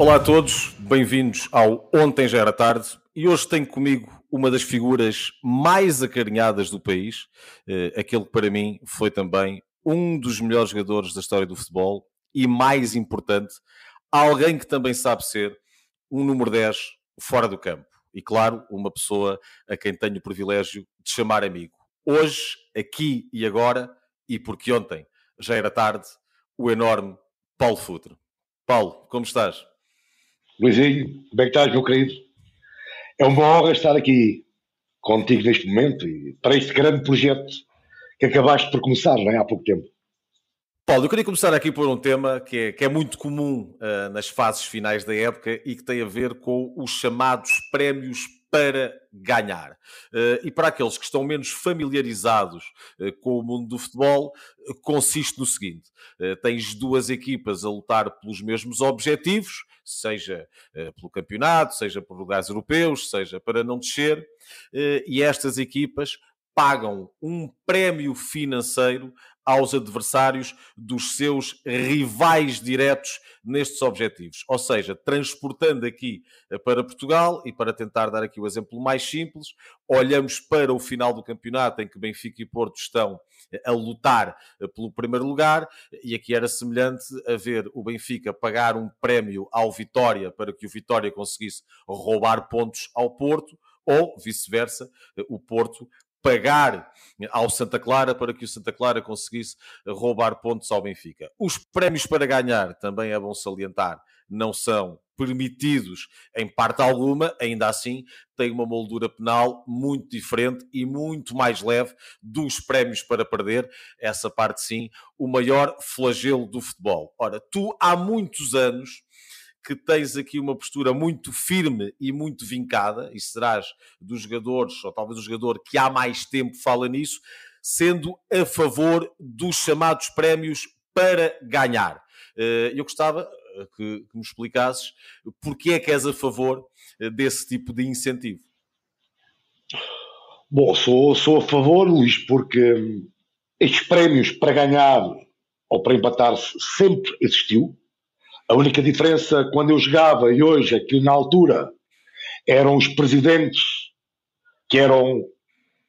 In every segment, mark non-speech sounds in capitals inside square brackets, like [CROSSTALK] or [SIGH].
Olá a todos, bem-vindos ao Ontem Já Era Tarde e hoje tenho comigo uma das figuras mais acarinhadas do país, eh, aquele que para mim foi também um dos melhores jogadores da história do futebol e mais importante, alguém que também sabe ser um número 10 fora do campo. E claro, uma pessoa a quem tenho o privilégio de chamar amigo. Hoje, aqui e agora, e porque ontem já era tarde, o enorme Paulo Futre. Paulo, como estás? Luizinho, como é que estás, meu querido? É uma honra estar aqui contigo neste momento e para este grande projeto que acabaste por começar, não é? Há pouco tempo. Paulo, eu queria começar aqui por um tema que é, que é muito comum uh, nas fases finais da época e que tem a ver com os chamados prémios para ganhar. Uh, e para aqueles que estão menos familiarizados uh, com o mundo do futebol, consiste no seguinte: tens duas equipas a lutar pelos mesmos objetivos, seja pelo campeonato, seja por lugares europeus, seja para não descer, e estas equipas pagam um prémio financeiro aos adversários dos seus rivais diretos nestes objetivos. Ou seja, transportando aqui eh, para Portugal, e para tentar dar aqui o exemplo mais simples, olhamos para o final do campeonato em que Benfica e Porto estão eh, a lutar eh, pelo primeiro lugar, e aqui era semelhante a ver o Benfica pagar um prémio ao Vitória para que o Vitória conseguisse roubar pontos ao Porto, ou vice-versa, o Porto pagar ao Santa Clara para que o Santa Clara conseguisse roubar pontos ao Benfica. Os prémios para ganhar, também é bom salientar, não são permitidos em parte alguma, ainda assim tem uma moldura penal muito diferente e muito mais leve dos prémios para perder, essa parte sim, o maior flagelo do futebol. Ora, tu há muitos anos que tens aqui uma postura muito firme e muito vincada, e serás dos jogadores, ou talvez o jogador que há mais tempo fala nisso, sendo a favor dos chamados prémios para ganhar. Eh, eu gostava eh, que, me explicasses porque é que és a favor eh, desse tipo de incentivo. Bom, sou, sou a favor, Luís, porque hum, estes prémios para ganhar ou para empatar sempre existiu. A única diferença quando eu jogava e hoje é que na altura eram os presidentes que eram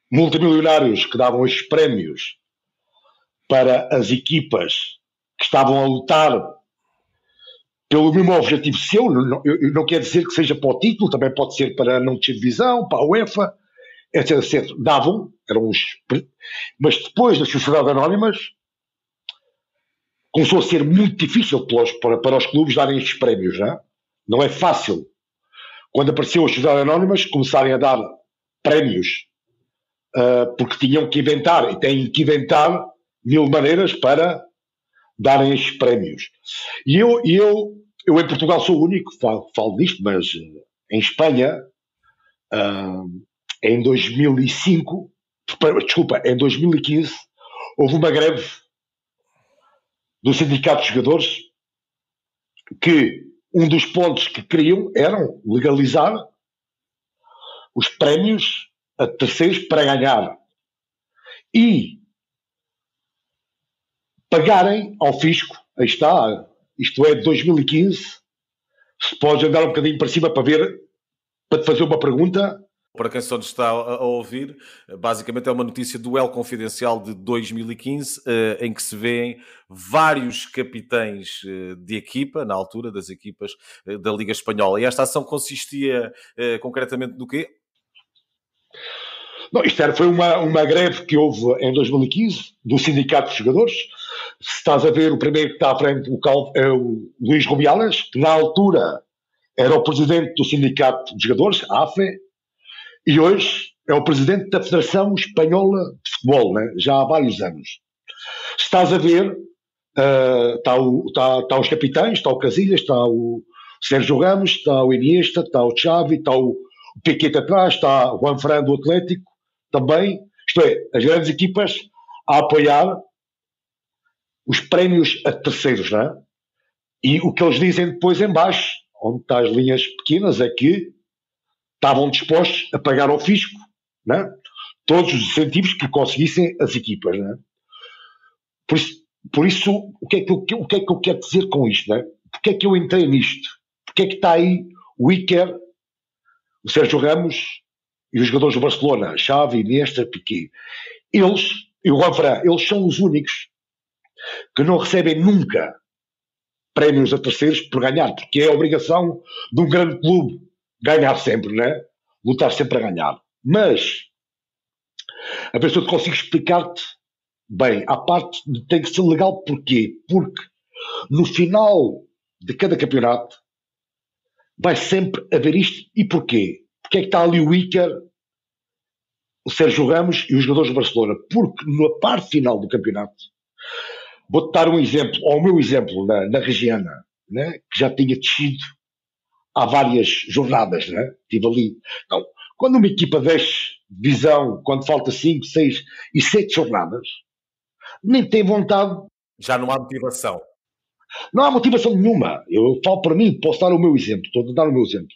multimilionários que davam estes prémios para as equipas que estavam a lutar pelo mesmo objetivo seu. Não, eu, não quer dizer que seja para o título, também pode ser para não ter divisão, para a UEFA, etc, etc. Davam, eram os. Mas depois das sociedades anónimas, começou a ser muito difícil para, para os clubes darem estes prémios, não é? Não é fácil. Quando apareceu as sociedades anónimas, começarem a dar prémios uh, porque tinham que inventar e têm que inventar mil maneiras para darem estes prémios. E eu, eu, eu em Portugal sou o único falo, falo disto, mas uh, em Espanha, uh, em 2005, desculpa, em 2015, houve uma greve do Sindicato de Jogadores que um dos pontos que queriam eram legalizar os prémios a terceiros para ganhar e pagarem ao fisco. Aí está, isto é de 2015. Se pode andar um bocadinho para cima para ver, para te fazer uma pergunta, para quem só nos está a ouvir, basicamente é uma notícia do El Confidencial de 2015, eh, em que se vêem vários capitães eh, de equipa, na altura das equipas eh, da Liga Espanhola. E esta ação consistia concretamente no quê? Não, isto era, foi uma, uma greve que houve em 2015 do Sindicato de Jogadores. Se estás a ver, o primeiro que está à frente o Cal, é o Luís Rubiales, que na altura era o presidente do Sindicato de Jogadores, AFE, e hoje é o presidente da Federação Espanhola de Futebol, né? já há vários anos. Se estás a ver, uh, está, o, está, está os capitães, está o Casilhas, está o Sérgio Ramos, está o Iniesta, está o Xavi, está o, o Piquet atrás, está o Juan Fran do Atlético também. Isto é, as grandes equipas a apoiar os prémios a terceiros, não é? E o que eles dizem depois em baixo, onde está as linhas pequenas, é que estavam dispostos a pagar ao fisco né? todos os incentivos que conseguissem as equipas. Né? Por, isso, por isso, o que, é que eu, o que é que eu quero dizer com isto? Né? Porque é que eu entrei nisto? porque é que está aí o Iker, o Sérgio Ramos e os jogadores do Barcelona, Xavi, Iniesta, Piquet. Eles, e o Juan eles são os únicos que não recebem nunca prémios a terceiros por ganhar, porque é a obrigação de um grande clube ganhar sempre, né? Lutar sempre a ganhar. Mas a pessoa consigo explicar-te bem, a parte tem que ser legal porquê? Porque no final de cada campeonato vai sempre haver isto. E porquê? Porque é que está ali o Iker, o Sérgio Ramos e os jogadores do Barcelona? Porque na parte final do campeonato, vou-te dar um exemplo, ou o meu exemplo, na, na Regiana, né, que já tinha descido há várias jornadas, né? Estive ali. Então, quando uma equipa desce visão, quando falta 5, 6 e 7 jornadas, nem tem vontade. Já não há motivação. Não há motivação nenhuma. Eu falo para mim, posso dar o meu exemplo, estou a dar o meu exemplo.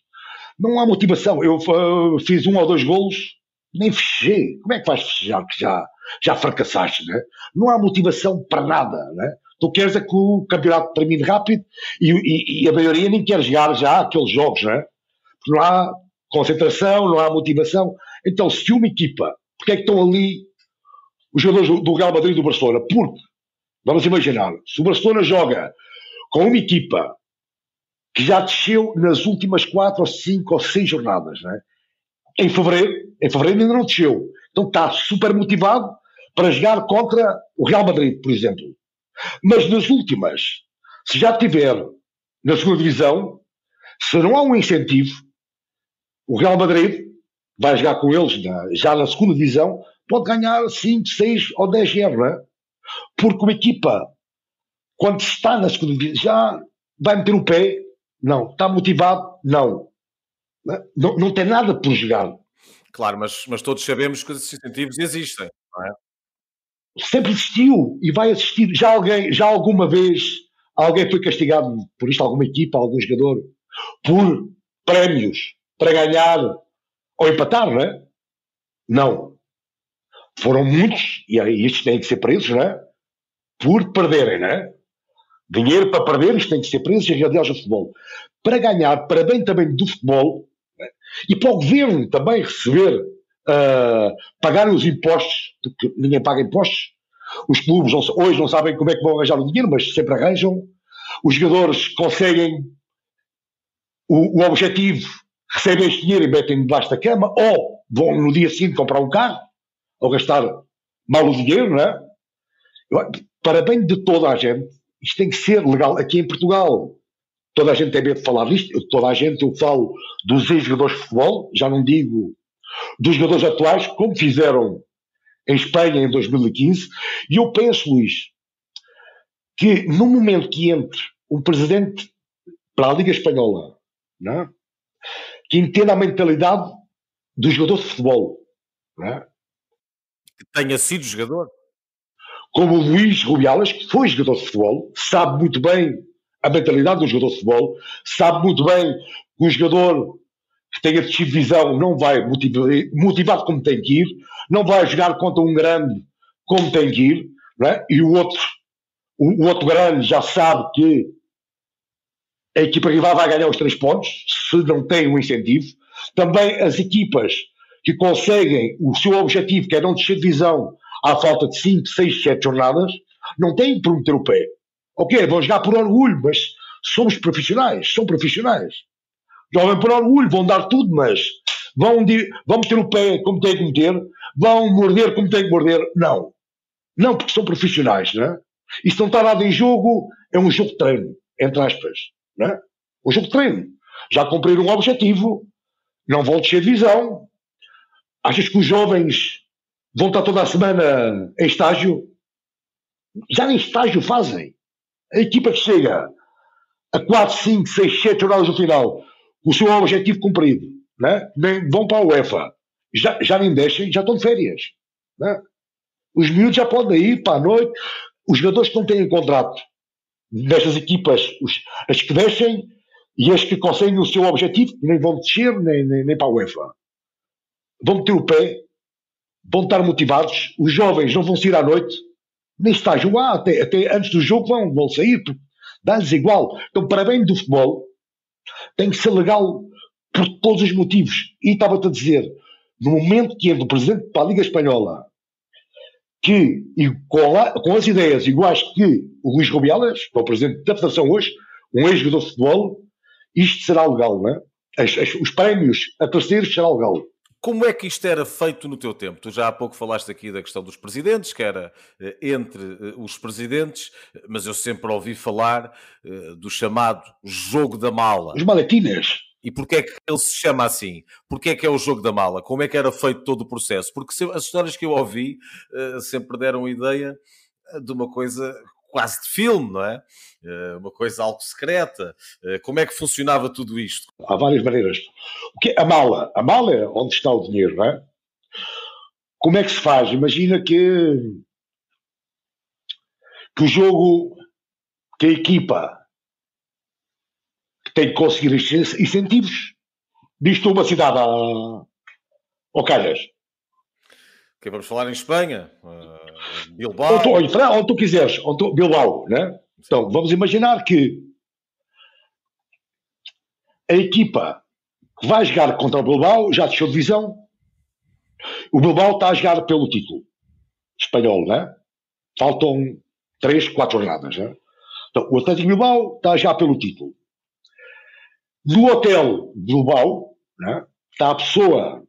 Não há motivação. Eu uh, fiz um ou dois golos, nem fechei. Como é que vais festejar que já, já fracassaste, né? Não há motivação para nada, né? Tu queres é que o campeonato termine rápido e, e, e a maioria nem quer jogar já aqueles jogos, né? Porque não há concentração, não há motivação. Então, se uma equipa, porque é que estão ali os jogadores do Real Madrid e do Barcelona? Porque, vamos imaginar, se o Barcelona joga com uma equipa que já desceu nas últimas quatro ou cinco ou seis jornadas, né? em fevereiro, em fevereiro ainda não desceu. Então está super motivado para jogar contra o Real Madrid, por exemplo. Mas nas últimas, se já tiver na segunda divisão, se não há um incentivo, o Real Madrid vai jogar com eles na, já na segunda divisão, pode ganhar 5, 6 ou 10 euros, é? Porque uma equipa, quando está na segunda divisão, já vai meter o pé, não. Está motivado, não. Não, não tem nada por jogar. Claro, mas, mas todos sabemos que os incentivos existem, não é? Sempre existiu e vai existir. Já alguém, já alguma vez, alguém foi castigado por isto, alguma equipa, algum jogador, por prémios para ganhar ou empatar, não é? Não. Foram muitos, e estes têm que ser presos, não é? Por perderem, não é? Dinheiro para perder, isto tem que ser presos e realidades do futebol. Para ganhar, para bem também do futebol, é? e para o governo também receber, uh, pagar os impostos, porque ninguém paga impostos. Os clubes não, hoje não sabem como é que vão arranjar o dinheiro, mas sempre arranjam. Os jogadores conseguem o, o objetivo recebem este dinheiro e metem debaixo da cama, ou vão no dia seguinte comprar um carro, ou gastar mal o dinheiro, não é? Para bem de toda a gente, isto tem que ser legal aqui em Portugal. Toda a gente tem medo de falar disto, toda a gente, eu falo dos ex-jogadores de futebol, já não digo dos jogadores atuais, como fizeram em Espanha em 2015, e eu penso, Luís, que no momento que entre um presidente para a Liga Espanhola, não é? que entenda a mentalidade do jogador de futebol. É? Que tenha sido jogador. Como o Luís Rubiales, que foi jogador de futebol, sabe muito bem a mentalidade do jogador de futebol, sabe muito bem que um jogador que tenha descido visão não vai motivar, motivado como tem que ir, não vai jogar contra um grande como tem que ir, é? e o outro, o, o outro grande já sabe que a equipa rival vai ganhar os três pontos, se não tem um incentivo. Também as equipas que conseguem o seu objetivo, que é não descer de divisão à falta de 5, 6, 7 jornadas, não têm por meter o pé. Ok, vão jogar por orgulho, mas somos profissionais, são profissionais. Jogam por orgulho, vão dar tudo, mas vão, vão meter o pé como têm que meter, vão morder como têm que morder. Não. Não, porque são profissionais, não é? Se não está nada em jogo, é um jogo de treino, entre aspas. Né? O jogo de treino. Já cumpriram um objetivo, não vão descer de visão. Achas que os jovens vão estar toda a semana em estágio? Já nem estágio fazem. A equipa que chega a 4, 5, 6, 7 jornadas no final, o seu objetivo cumprido, né? vão para a UEFA. Já, já nem deixem, já estão de férias. Né? Os miúdos já podem ir para a noite. Os jogadores que não têm contrato destas equipas, os, as que descem e as que conseguem o seu objetivo, nem vão descer nem, nem, nem para a UEFA. Vão meter o pé, vão estar motivados, os jovens não vão sair à noite, nem estágio lá, até, até antes do jogo vão, vão sair, dá-lhes igual. Então, para bem do futebol, tem que ser legal por todos os motivos. E estava-te a dizer, no momento que entra o presidente para a Liga Espanhola, que e com, a, com as ideias iguais que o Luís Rubiales, que é o presidente da Federação hoje, um ex-jogador de futebol, isto será legal, não é? As, as, os prémios a terceiros será legal. Como é que isto era feito no teu tempo? Tu já há pouco falaste aqui da questão dos presidentes, que era eh, entre eh, os presidentes, mas eu sempre ouvi falar eh, do chamado jogo da mala. Os maletines. E porquê é que ele se chama assim? Porquê é que é o jogo da mala? Como é que era feito todo o processo? Porque as histórias que eu ouvi sempre deram ideia de uma coisa quase de filme, não é? Uma coisa algo secreta. Como é que funcionava tudo isto? Há várias maneiras. O que é a mala? A mala é onde está o dinheiro, não é? Como é que se faz? Imagina que, que o jogo, que a equipa tem que conseguir incentivos. Diz-te uma cidade a, ao Calhas. Que vamos falar em Espanha, uh, Bilbao. Onde tu, onde tu quiseres, onde tu, Bilbao, né? Então, vamos imaginar que a equipa que vai jogar contra o Bilbao já deixou divisão. O Bilbao está a jogar pelo título espanhol, né? Faltam 3, 4 jornadas, né? Então, o Atlético Bilbao está já pelo título. No hotel de Bilbao, né, está a pessoa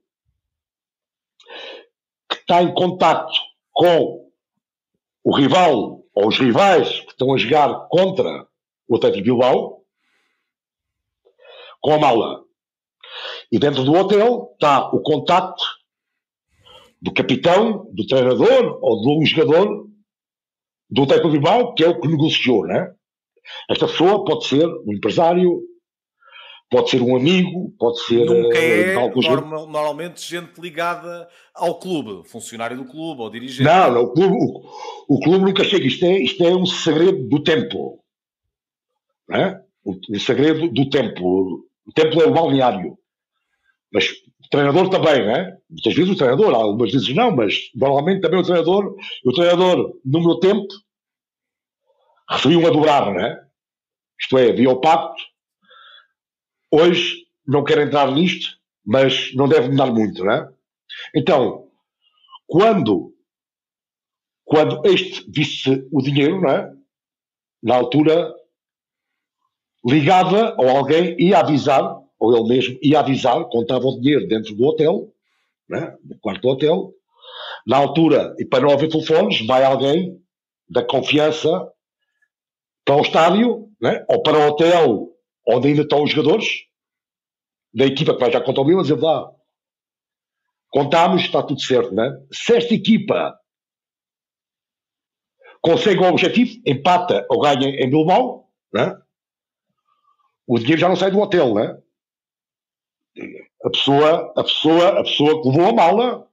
está em contato com o rival ou os rivais que estão a jogar contra o Atlético Bilbao, com a mala. E dentro do hotel está o contacto do capitão, do treinador ou um jogador do Atlético Bilbao, que é o que negociou, né? Esta pessoa pode ser um empresário, Pode ser um amigo, pode ser. Nunca eh, é normal, normalmente gente ligada ao clube, funcionário do clube ou dirigente. Não, não o, clube, o, o, clube nunca chega. Isto é, isto é um segredo do templo. Não é? o, o segredo do templo. O templo é o balneário. Mas o treinador também, não é? Muitas vezes o treinador, algumas vezes não, mas normalmente também o treinador. O treinador, no meu tempo, referiu-me a dobrar, não é? Isto é, havia o pacto Hoje, não quero entrar nisto, mas não deve mudar muito, não é? Então, quando, quando este visse o dinheiro, não é? Na altura, ligava ou alguém ia avisar, ou ele mesmo ia avisar, contava o dinheiro dentro do hotel, né, no quarto do hotel. Na altura, e para não haver telefones, vai alguém da confiança para o estádio, né, ou para o hotel onde ainda estão os jogadores, da equipa que vai já contra o Milan, dizer lá, contámos, está tudo certo, né? Se esta equipa consegue o objetivo, empata ou ganha em Bilbao, né? o dinheiro já não sai do hotel, né? A pessoa, a pessoa, a pessoa que levou a mala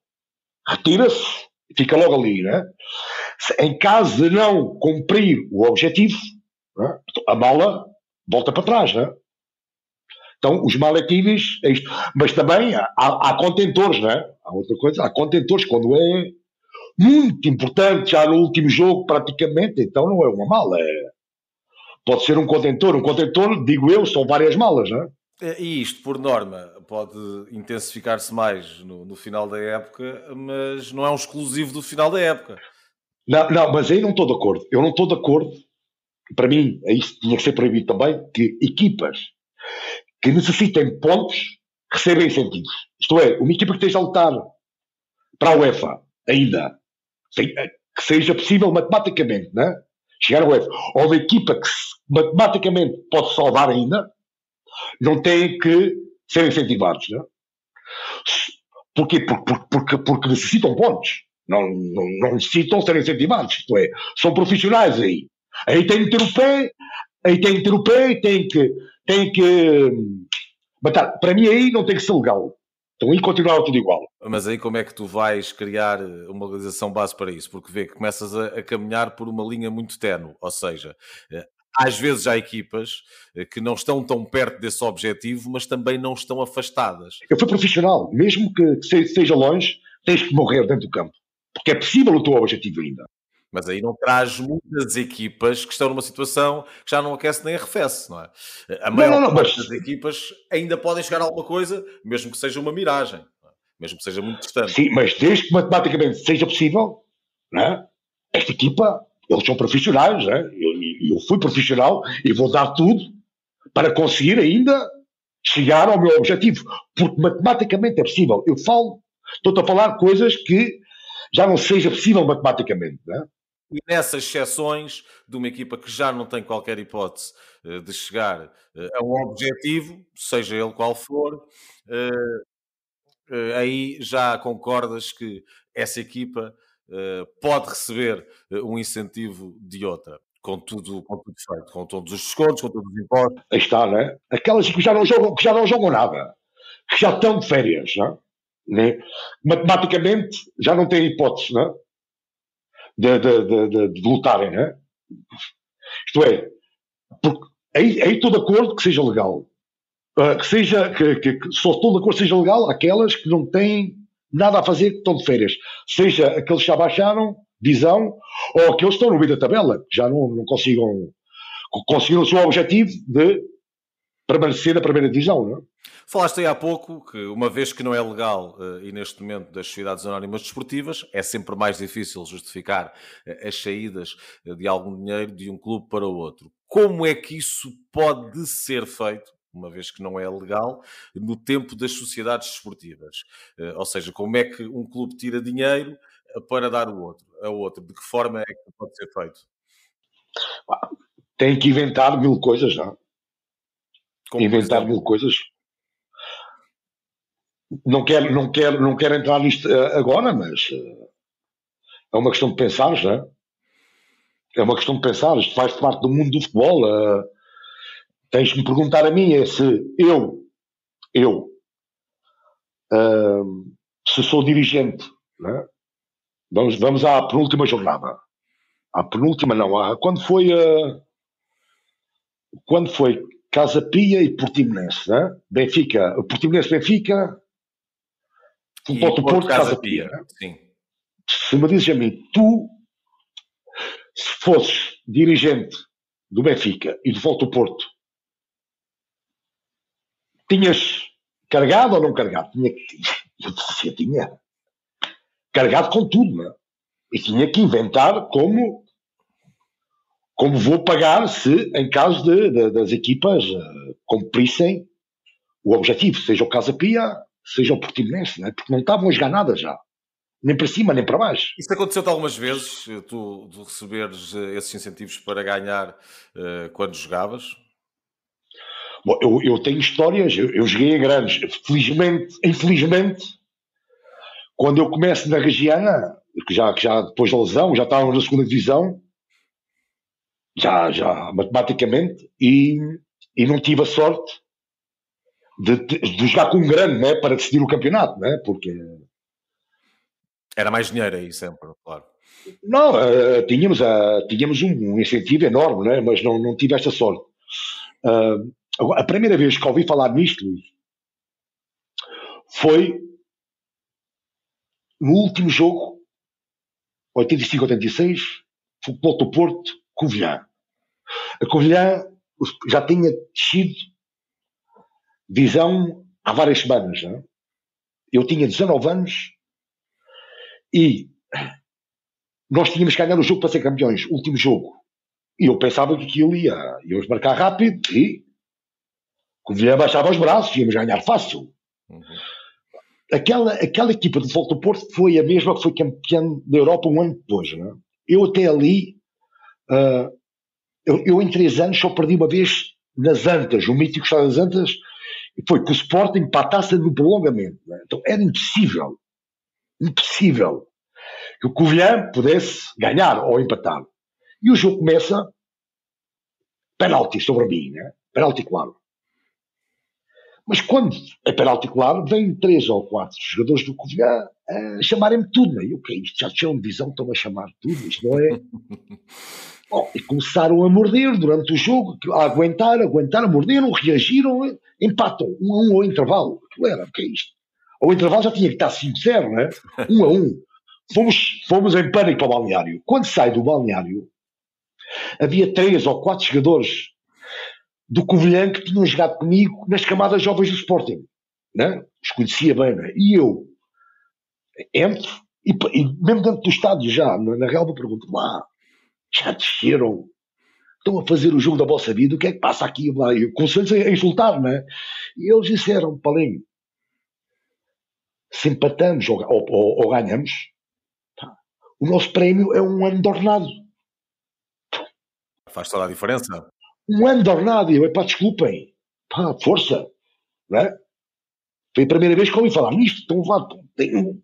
retira-se e fica logo ali, né? Em caso de não cumprir o objetivo, né? a mala volta para trás, né? Então, os maletines, é isto. Mas também há, há contentores, não é? Há outra coisa, há contentores quando é muito importante, já no último jogo, praticamente, então não é uma mala, é... pode ser um contentor. Um contentor, digo eu, são várias malas, não é? é e isto, por norma, pode intensificar-se mais no, no, final da época, mas não é um exclusivo do final da época. Não, não, mas aí não estou de acordo. Eu não estou de acordo. Para mim, isso tinha que ser proibido também, que equipas que necessitem pontos recebem incentivos. Isto é, uma equipa que esteja a lutar para a UEFA, ainda, que seja possível matematicamente, né? chegar à UEFA, ou uma equipa que matematicamente pode salvar ainda, não tem que ser incentivados. Né? Porquê? Porque, porque, porque necessitam pontos. Não, não, não necessitam ser incentivados. Isto é, são profissionais aí. Aí tem que ter o pé, aí tem que ter o pé e tem que tem que matar. Para mim aí não tem que ser legal. Então aí continuava tudo igual. Mas aí como é que tu vais criar uma organização base para isso? Porque vê que começas a, a caminhar por uma linha muito tenue, ou seja, eh, às vezes há equipas eh, que não estão tão perto desse objetivo, mas também não estão afastadas. Eu fui profissional, mesmo que seja longe, tens que morrer dentro do campo, porque é possível o teu objetivo ainda. Mas aí não traz muitas equipas que estão numa situação que já não aquece nem arrefece, não é? A maior não, não, não, parte mas... das equipas ainda podem chegar a alguma coisa, mesmo que seja uma miragem, é? mesmo que seja muito distante. Sim, mas desde que matematicamente seja possível, não é? esta equipa, eles são profissionais, né? eu, eu fui profissional e vou dar tudo para conseguir ainda chegar ao meu objetivo, porque matematicamente é possível. Eu falo, estou a falar coisas que já não seja possível matematicamente, né? E nessas exceções de uma equipa que já não tem qualquer hipótese eh, de chegar eh, a um objetivo, seja ele qual for, eh, aí já concordas que essa equipa pode receber um incentivo de outra com tudo, com tudo feito, com todos os descontos, com todos os impostos. Aí está, né? Aquelas que já não jogam, que já não jogam nada, que já estão de férias, né? né? Matematicamente já não têm hipótese, né? De, de, de, de, lutarem, né? Isto é, porque aí, aí estou de acordo que seja legal. Uh, que seja, que, que, que, só estou de acordo que seja legal aquelas que não têm nada a fazer, que estão de férias. Seja aqueles que já baixaram, visão, ou aqueles que estão no meio da tabela, que já não, não consigam, conseguiram o seu objetivo de permanecer na primeira divisão, não é? Falaste aí há pouco que, uma vez que não é legal, eh, e neste momento das sociedades anónimas desportivas, é sempre mais difícil justificar eh, as saídas eh, de algum dinheiro de um clube para o outro. Como é que isso pode ser feito, uma vez que não é legal, no tempo das sociedades desportivas? Ou seja, como é que um clube tira dinheiro para dar o outro, a outro? De que forma é que pode ser feito? Tem que inventar mil coisas, já. Como inventar mil coisas. Não quero, não quero, não quero entrar nisto eh, agora, mas eh, é uma questão de pensar, já. É uma questão de pensar. Isto faz parte do mundo do futebol. Uh, tens que me perguntar a mim é se eu, eu, uh, se sou dirigente, né? Vamos, vamos à penúltima jornada. À penúltima, não. À, quando foi. Uh, quando foi Casa Pia e Portimonense, né? Benfica, Portimonense Benfica, e Porto, Porto, Casa, Casa Pia. Pia? Sim. Se me dizes a mim, tu, se fosses dirigente do Benfica e do Volta Porto, tinhas carregado ou não carregado? Tinha que. Eu disse, tinha carregado com tudo, não é? E tinha que inventar como, como vou pagar se, em caso de, de, das equipas uh, cumprissem o objetivo, seja o Casa Pia, seja o Portimonense, não é? porque não estavam a jogar nada já. Nem para cima, nem para baixo. Isso aconteceu-te algumas vezes, eh, tu, tu receberes eh, esses incentivos para ganhar uh, quando jogavas? Bom, eu, eu tenho histórias, eu, eu joguei a grandes. Felizmente, infelizmente, quando eu começo na Regiana, que já, que já depois da lesão, já estávamos na segunda divisão, já, já matematicamente, e, e não tive a sorte de, de jogar com um grande né, para decidir o campeonato, né, porque. Era mais dinheiro aí sempre, claro. Não, uh, tínhamos, uh, tínhamos um, incentivo enorme, né, mas não, não tive esta sorte. Uh, a primeira vez que ouvi falar nisto, foi no último jogo, 85-86, Futebol do Porto, Covilhã. A Covilhã já tinha descido visão há várias semanas. Não é? Eu tinha 19 anos e nós tínhamos que ganhar o jogo para ser campeões, último jogo. E eu pensava que aquilo ia, íamos marcar rápido e Covilhã baixava os braços, íamos ganhar fácil. Uhum aquela, aquela equipa de Volta ao Porto foi a mesma que foi campeã da Europa um ano depois. Não é? Eu até ali, uh, eu, eu, em três anos só perdi uma vez nas Antas, o mítico estado das Antas, foi com o Sporting taça no prolongamento. É? Então era impossível, impossível que o Covilhã pudesse ganhar ou empatar. E o jogo começa penalti sobre mim, né? penalti claro. Mas quando é penalti claro, vêm três ou quatro jogadores do Covilhã a chamarem-me tudo. E o que é isto? Já tinham visão, estão a chamar tudo, isto não é? [LAUGHS] E começaram a morder durante o jogo, a aguentar, a aguentar, morderam, reagiram, empatam, um a um ao intervalo. O que era? O que é isto? Ao intervalo já tinha que estar 5-0, não é? [LAUGHS] Um a um. fomos, fomos em pânico para o balneário. Quando sai do balneário, havia três ou quatro jogadores do Covilhã que tinham jogado comigo nas camadas jovens do Sporting. Né? Os conhecia bem, né? E eu entro, e, e, mesmo dentro do estádio já, na, na real, me pergunto, lá, já desceram, estão a fazer o jogo da vossa vida, o que é que passa aqui? Comecei a insultar, né? E eles disseram, Palinho, se empatamos ou, ou, ou, ganhamos, pá, o nosso prémio é um ano de ordenado. Faz toda a diferença. Um ano de ordenado. E eu, pá, desculpem. Pá, força. Não é? Foi a primeira vez que ouvi falar nisto. Estão lá, tenho,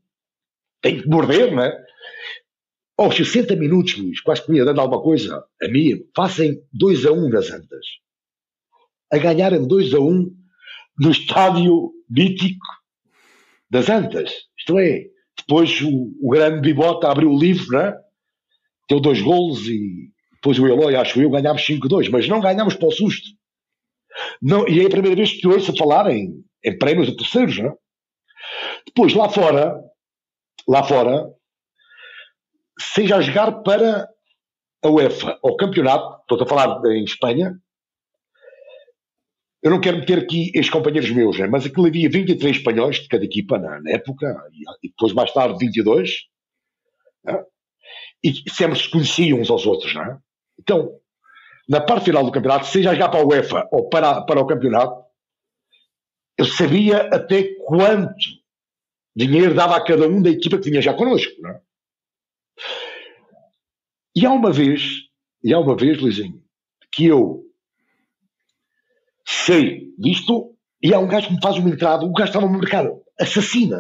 tenho que morder, não é? Aos 60 minutos, Luís, quase que me ia dando alguma coisa a mim, fazem 2 a 1 um nas Antas. A ganharem 2 a 1 um no estádio mítico das Antas. Isto é, depois o, o grande Bibota abriu o livro, né? Deu dois golos e depois o Eloy, acho eu, ganhámos 5-2, mas não ganhámos para o susto. Não, e é a primeira vez que ouço falar em, em prémios a terceiros, né? Depois, lá fora, lá fora, seja a jogar para a UEFA ou campeonato, estou a falar em Espanha, eu não quero meter aqui estes companheiros meus, né? mas aquilo havia 23 espanhóis de cada equipa na, na época, e, depois mais tarde 22, né? e sempre se conheciam uns aos outros. Né? Então, na parte final do campeonato, seja já para a UEFA ou para, para o campeonato, eu sabia até quanto dinheiro dava a cada um da equipa que vinha já connosco. Né? E há uma vez, e há uma vez, Luizinho, que eu sei disto e há um gajo que me faz uma entrada, o gajo estava no mercado, assassina.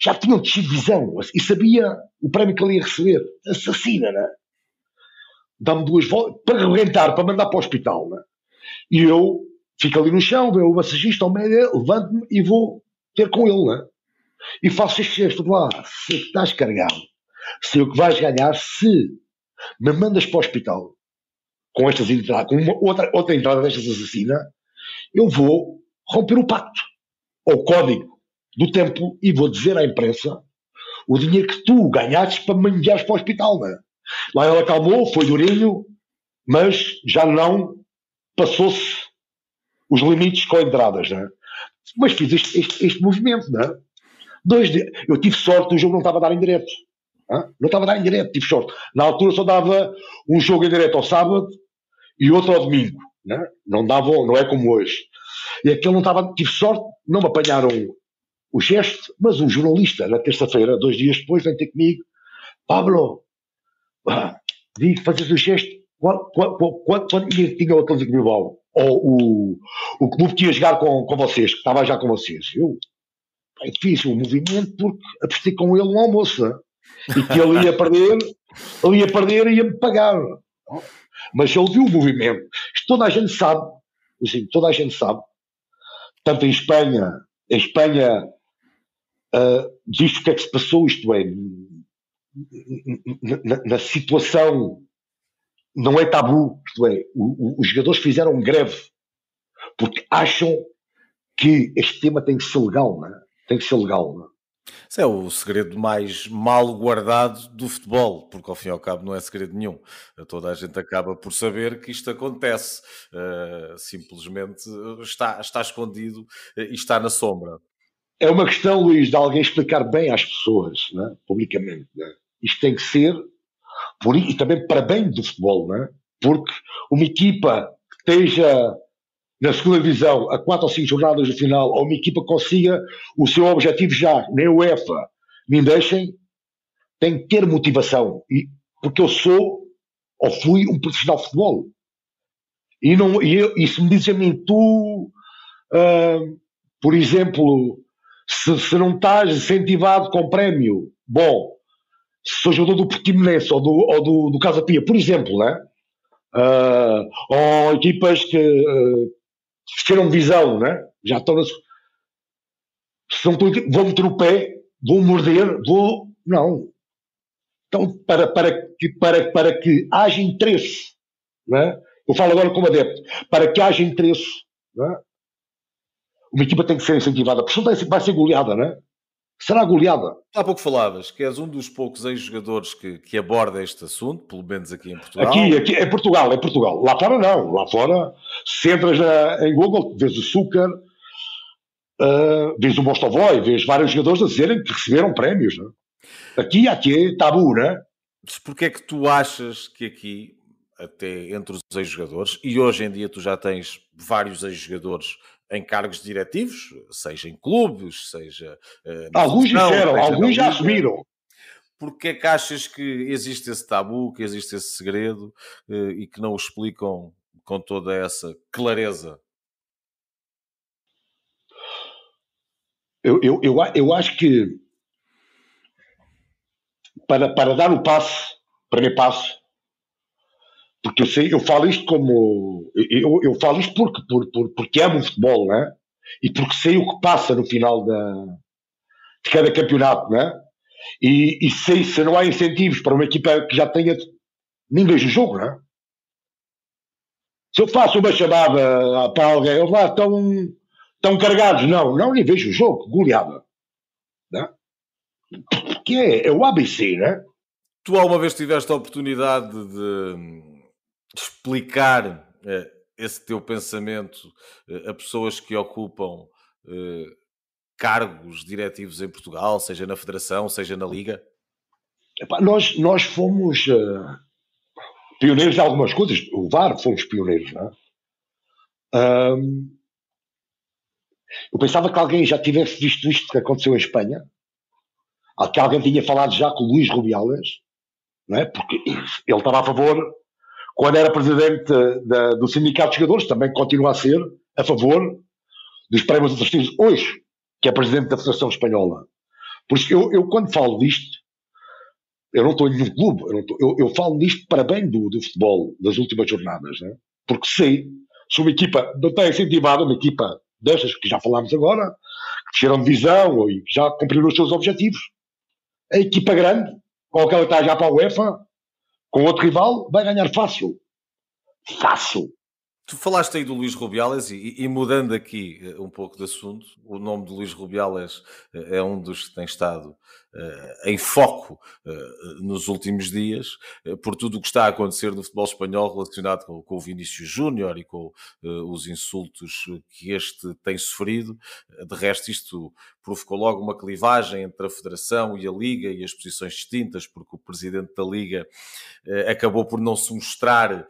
Já tinham descido visão e sabia o prémio que ele ia receber. Assassina, né? Dá-me duas voltas para arrebentar, para mandar para o hospital, né? E eu fico ali no chão, vejo o massagista ao meio, levanto-me e vou ter com ele, né? E faço este gesto lá, se estás carregado, sei o que vais ganhar se me mandas para o hospital com estas entradas, com uma, outra, outra entrada destas assassina, eu vou romper o pacto, ou código do tempo, e vou dizer à imprensa o dinheiro que tu ganhaste para me enviares para o hospital. Né? Lá ela acalmou, foi durinho, mas já não passou-se os limites com entradas. Né? Mas fiz este, este, este movimento. Né? Dois de... Eu tive sorte, o jogo não estava a dar em direto. Não estava a dar em direto, tive sorte. Na altura só dava um jogo em direto ao sábado e outro ao domingo. Né? Não dava, não é como hoje. E aquele não estava, tive sorte, não me apanharam o gesto, mas um jornalista, na terça-feira, dois dias depois, vem ter comigo, Pablo, vi fazes o gesto, quanto dinheiro tinha o Atlético Bilbao? Ou o, o clube que ia jogar com, com vocês, que estava já com vocês? Eu fiz um movimento porque apostei com ele no almoço? E que ele ia perder, ele ia perder e ia-me pagar. Mas ele viu o movimento. Isto toda a gente sabe, assim, toda a gente sabe, tanto em Espanha, em Espanha, uh, diz o que é que se passou, isto é, na, na situação não é tabu, isto é, o, o, os jogadores fizeram greve porque acham que este tema tem que ser legal, não é? Tem que ser legal, não é? Isso é o segredo mais mal guardado do futebol, porque ao fim e ao cabo não é segredo nenhum. Toda a gente acaba por saber que isto acontece. Uh, simplesmente está, está escondido e está na sombra. É uma questão, Luís, de alguém explicar bem às pessoas, né? publicamente. Né? Isto tem que ser, por, e também para bem do futebol, né? porque uma equipa que esteja na segunda divisão a quatro ou cinco jornadas do final, ou uma equipa consiga o seu objetivo já, nem UEFA, me deixem, tem que ter motivação. E, porque eu sou, ou fui, um profissional de futebol. E, não, e, eu, e se me dizem a mim, tu, uh, por exemplo, se, se, não estás incentivado com prémio, bom, se sou jogador do Portimonense ou do, ou do, do Casa Pia, por exemplo, né? Uh, ou equipas que, uh, terão visão, né? já estão na. Se não, vou meter o pé, vou morder, vou. Não. Então, para, para, que, para, para que haja interesse, né? eu falo agora como adepto, para que haja interesse, né? uma equipa tem que ser incentivada, porque senão vai ser goleada, né? Será goleada. Há pouco falavas que és um dos poucos ex-jogadores que, que aborda este assunto, pelo menos aqui em Portugal. Aqui, aqui é Portugal, é Portugal. Lá fora não. Lá fora, se entras na, em Google, vês o Sucar, uh, vês o Mostovoy, vês vários jogadores a dizerem que receberam prémios. Não? É? Aqui, aqui é tabu, não é? Mas porquê é que tu achas que aqui, até entre os ex-jogadores, e hoje em dia tu já tens vários ex-jogadores em cargos diretivos, seja em clubes, seja. Uh, alguns disseram, alguns já assumiram. Porquê é que achas que existe esse tabu, que existe esse segredo uh, e que não o explicam com toda essa clareza? Eu, eu, eu, eu acho que para, para dar o passo, primeiro passo, porque eu sei, eu falo isto como. Eu, eu falo isto porque, por, por, porque amo o futebol, né? E porque sei o que passa no final da, de cada campeonato, né? E, e sei se não há incentivos para uma equipa que já tenha. Nem vejo o jogo, né? Se eu faço uma chamada para alguém, eles lá estão, estão carregados. Não, não, nem vejo o jogo, goleada. Né? Que é, é o ABC, né? Tu alguma vez tiveste a oportunidade de explicar uh, esse teu pensamento uh, a pessoas que ocupam uh, cargos diretivos em Portugal, seja na Federação, seja na Liga? Epá, nós, nós fomos pioneiros de algumas coisas. O VAR fomos pioneiros, não é? Um, eu pensava que alguém já tivesse visto isto que aconteceu em Espanha, que alguém tinha falado já com o Luís Rubiales, não é? porque ele estava a favor quando era presidente da, do Sindicato de Jogadores, também continua a ser a favor dos prémios assistidos hoje, que é presidente da Federação Espanhola. Por isso, eu, eu quando falo disto, eu não estou em nenhum clube, eu, estou, eu, eu falo nisto para bem do, do futebol das últimas jornadas, né? porque sei, se uma equipa não está incentivada, uma equipa destas que já falámos agora, que desceram de visão e já cumpriram os seus objetivos, a equipa grande, ou aquela que está já para a UEFA, com outro rival, vai ganhar fácil. Fácil. Tu falaste aí do Luís Rubiales e, e, mudando aqui eh, um pouco de assunto, o nome de Luís Rubiales eh, é um dos que tem estado em foco uh, nos últimos dias uh, por tudo o que está a acontecer no futebol espanhol relacionado com, com o Vinícius Júnior e com os insultos que este tem sofrido. De resto, isto provocou logo uma clivagem entre a Federação e a Liga e as posições distintas, porque o presidente da Liga acabou por não se mostrar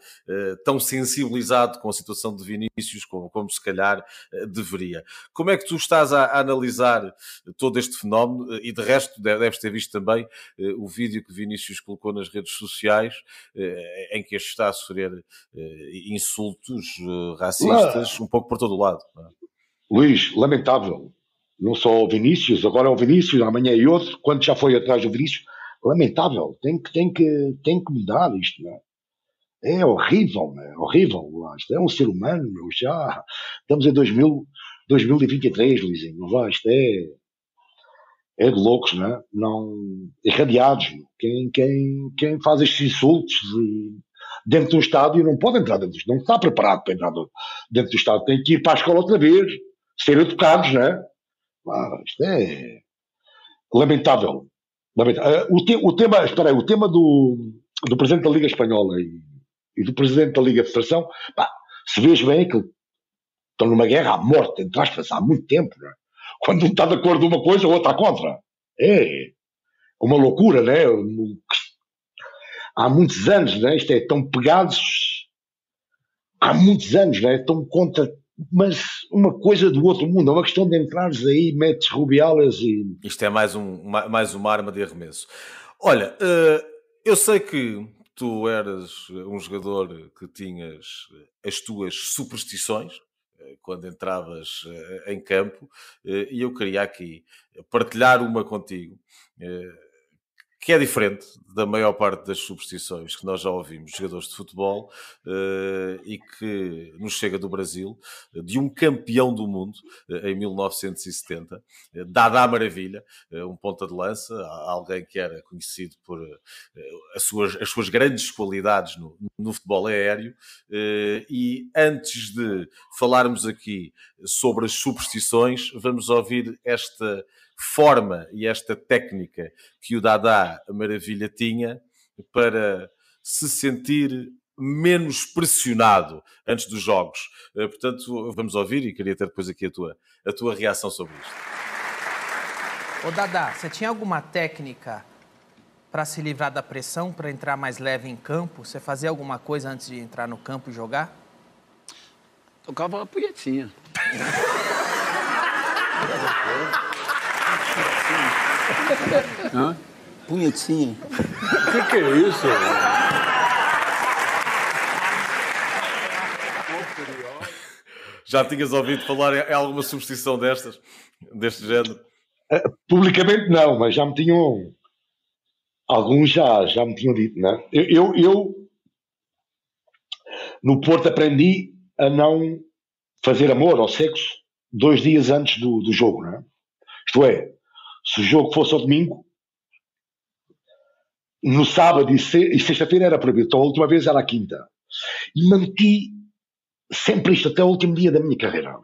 tão sensibilizado com a situação de Vinícius, como, como se calhar eh, deveria. Como é que tu estás a, a analisar todo este fenómeno? E de resto, deves ter visto também eh, o vídeo que Vinícius colocou nas redes sociais, eh, em que este está a sofrer insultos racistas um pouco por todo o lado. É? Luís, lamentável. Não só o Vinícius, agora é o Vinícius, amanhã é outro, quando já foi atrás do Vinícius. Lamentável. Tem que, tem que, tem que mudar isto, não é? É horrível, é horrível. Isto é um ser humano, meu, já estamos em 2000, 2023, Luizinho. Lá, isto é, é de loucos, não é? Não, irradiados. Quem, quem, quem faz estes insultos dentro do estádio não pode entrar dentro, não está preparado para entrar dentro do estádio. Tem que ir para a escola outra vez, ser educados, não é? Ah, isto é lamentável. lamentável. Ah, o, te, o tema, espera aí, o tema do, do Presidente da Liga Espanhola e e do Presidente da Liga de Federação, pá, se vês bem que estão numa guerra à morte, entre aspas, há muito tempo. É? Quando um está de acordo uma coisa, o outro está contra. É uma loucura, né? Há muitos anos, né? Isto é, estão pegados há muitos anos, né? Estão contra mas uma coisa do outro mundo, é uma questão de entrares aí, metes rubialas e. Isto é mais, um, mais uma arma de arremesso. Olha, uh, eu sei que tu eras um jogador que tinhas as tuas superstições eh, quando entravas eh, em campo eh, e eu queria aqui partilhar uma contigo que é diferente da maior parte das superstições que nós já ouvimos jogadores de futebol uh, e que nos chega do Brasil, de um campeão do mundo uh, em 1970, uh, Dada Maravilha, um ponta de lança, alguém que era conhecido por as, suas, as suas grandes qualidades no, no futebol aéreo. e antes de falarmos aqui sobre as superstições, vamos ouvir esta forma e esta técnica que o Dada Maravilha tinha para se sentir menos pressionado antes dos jogos. Eh, portanto, vamos ouvir e queria ter depois aqui a tua, a tua reação sobre isto. Ô Dada, você tinha alguma técnica para se livrar da pressão, para entrar mais leve em campo? Você fazia alguma coisa antes de entrar no campo e jogar? Tocava uma punhetinha. [LAUGHS] Hã? Punhetinha. O que, que é isso? Já tinhas ouvido falar em alguma substituição destas, deste género? Uh, publicamente não, mas já me tinham. Alguns já, já me tinham dito, né? Eu, eu, eu no Porto aprendi a não fazer amor ou sexo dois dias antes do, do jogo, né? Isto é, se o jogo fosse ao domingo, no sábado e, sexta-feira era proibido. Então a última vez era a quinta. E manti sempre isto até o último dia da minha carreira.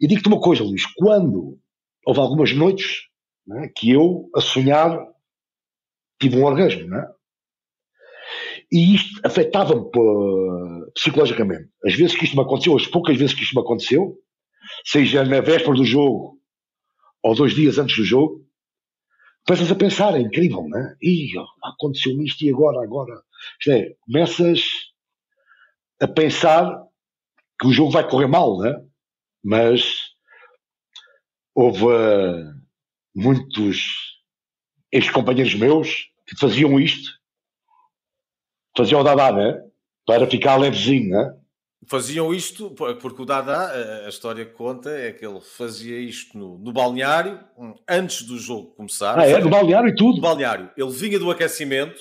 E digo-te uma coisa, Luís, quando houve algumas noites né, que eu, a sonhar, tive um orgasmo, né? E isto afetava-me psicologicamente. As vezes que isto me aconteceu, as poucas vezes que isto me aconteceu, seja na véspera do jogo ou dois dias antes do jogo, começas a pensar, é incrível, não é? Ih, aconteceu-me isto e agora, agora. Isto é, começas a pensar que o jogo vai correr mal, né? Mas houve uh, muitos ex-companheiros meus que faziam isto, faziam o dadá, né? Para ficar levezinho, né? Faziam isto, porque o Dada, a história que conta é que ele fazia isto no, no balneário, antes do jogo começar. Ah, é? No balneário e tudo? No balneário. Ele vinha do aquecimento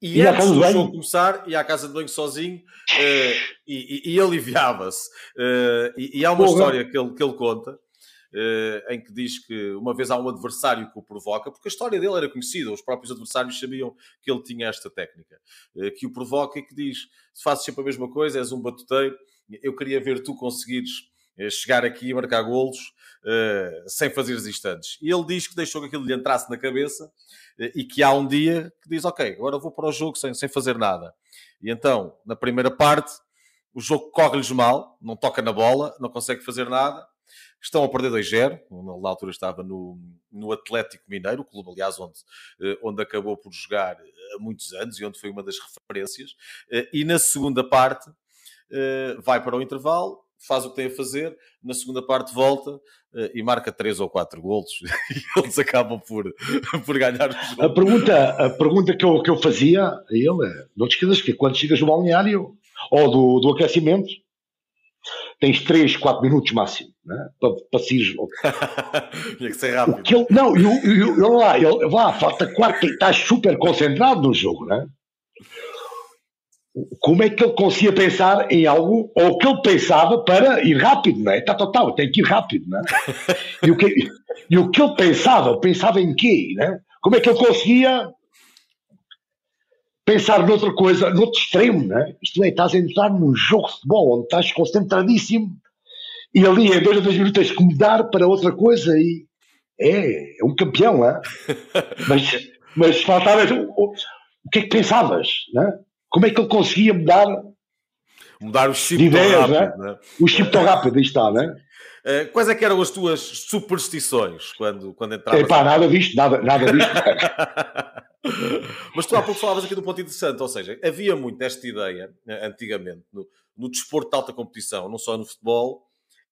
e, e antes do jogo começar ia à casa de banho sozinho uh, e, e, e aliviava-se. Uh, e, há uma Porra. história que ele, que ele conta em que diz que uma vez há um adversário que o provoca, porque a história dele era conhecida, os próprios adversários sabiam que ele tinha esta técnica, uh, que o provoca e que diz: se fazes sempre a mesma coisa, és um batuteiro, eu queria ver tu conseguires uh, chegar aqui e marcar golos sem fazeres isto antes. E ele diz que deixou que aquilo lhe entrasse na cabeça e que há um dia que diz: Ok, agora vou para o jogo sem, sem fazer nada. E então, na primeira parte, o jogo corre-lhes mal, não toca na bola, não consegue fazer nada estão a perder 2-0. Na altura estava no, no Atlético Mineiro, o clube, aliás, onde, eh, onde acabou por jogar eh, há muitos anos e onde foi uma das referências. Eh, e na segunda parte vai para o intervalo, faz o que tem a fazer, na segunda parte volta e marca 3 ou 4 golos [LAUGHS] e eles acabam por, [LAUGHS] por ganhar o jogo. A pergunta, a pergunta que, eu, que eu fazia a ele é: não te esqueças que quando chegas no balneário ou do, do aquecimento, tens 3, 4 minutos máximo né? se [LAUGHS] Tinha que ser rápido. O que ele, não, eu, eu, eu, lá, ele, lá, falta 4, estás super concentrado no jogo, né? Como é que ele conseguia pensar em algo, ou o que ele pensava para ir rápido, não é? Está total, tem que ir rápido, não é? [LAUGHS] E o que, e o que ele pensava, pensava em quê, né? Como é que ele conseguia pensar noutra coisa, noutro extremo, né? Isto é, estás a entrar num jogo de futebol onde estás concentradíssimo e ali em dois ou três minutos tens que mudar para outra coisa e é, é um campeão, é? [LAUGHS] mas, mas faltava o, o que é que pensavas, né? Como é que ele conseguia mudar mudar o chip ideias, rápido, né? O chip tão rápido, aí está, né? Quais é que eram as tuas superstições quando, quando entravas? Epá, nada disto, nada, nada disto. [LAUGHS] Mas tu há pouco falavas aqui de um ponto interessante, ou seja, havia muito esta ideia, eh, antigamente, no, no desporto de alta competição, não só no futebol,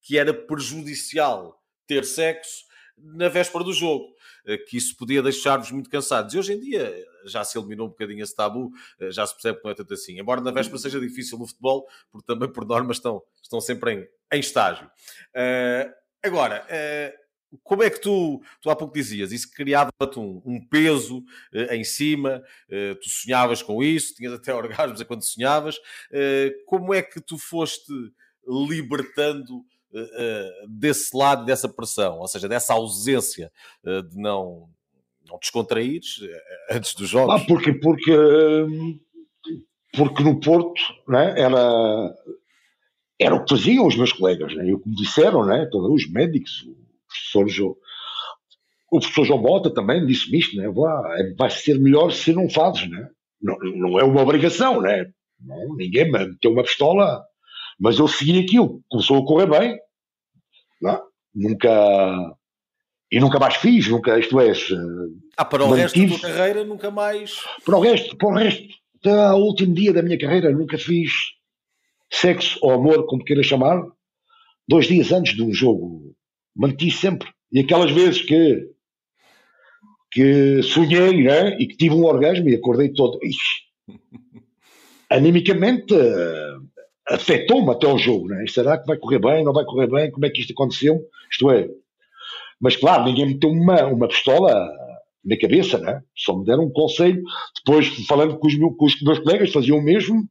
que era prejudicial ter sexo na véspera do jogo, eh, que isso podia deixar-vos muito cansados. E hoje em dia eh, já se eliminou um bocadinho esse tabu, já se percebe que não é tanto assim. Embora na véspera seja difícil no futebol, porque também por norma estão, estão sempre em, em estágio. Uh, agora, uh, como é que tu, tu há pouco dizias, isso criava-te um, um, peso uh, em cima, tu sonhavas com isso, tinhas até [LAUGHS] orgasmos quando sonhavas. Como é que tu foste libertando desse lado, dessa pressão, ou seja, dessa ausência de não, não antes dos jogos? Ah, porque, porque, porque no Porto né, era, era o que faziam os meus colegas, né, e o me disseram, né, os médicos, professores o professor João Bota também disse-me isto, né? vai, vai ser melhor se não fazes, né? não, não é uma obrigação, né? não, ninguém me meteu uma pistola, mas eu segui aquilo, começou a correr bem, não? nunca e nunca mais fiz, nunca, isto é. Ah, para o resto da tua carreira nunca mais. Para o resto, para o resto, até ao último dia da minha carreira nunca fiz sexo ou amor, como queira chamar, dois dias antes de um jogo. Manti sempre. E aquelas vezes que que sonhei né, e que tive um orgasmo e acordei todo. Ixi, [LAUGHS] animicamente afetou-me até o jogo. Né? Será que vai correr bem? Não vai correr bem? Como é que isto aconteceu? Isto é. Mas claro, ninguém meteu uma, uma pistola na cabeça, né? só me deram um conselho. Depois, falando com os, meus, com os meus colegas, faziam o mesmo.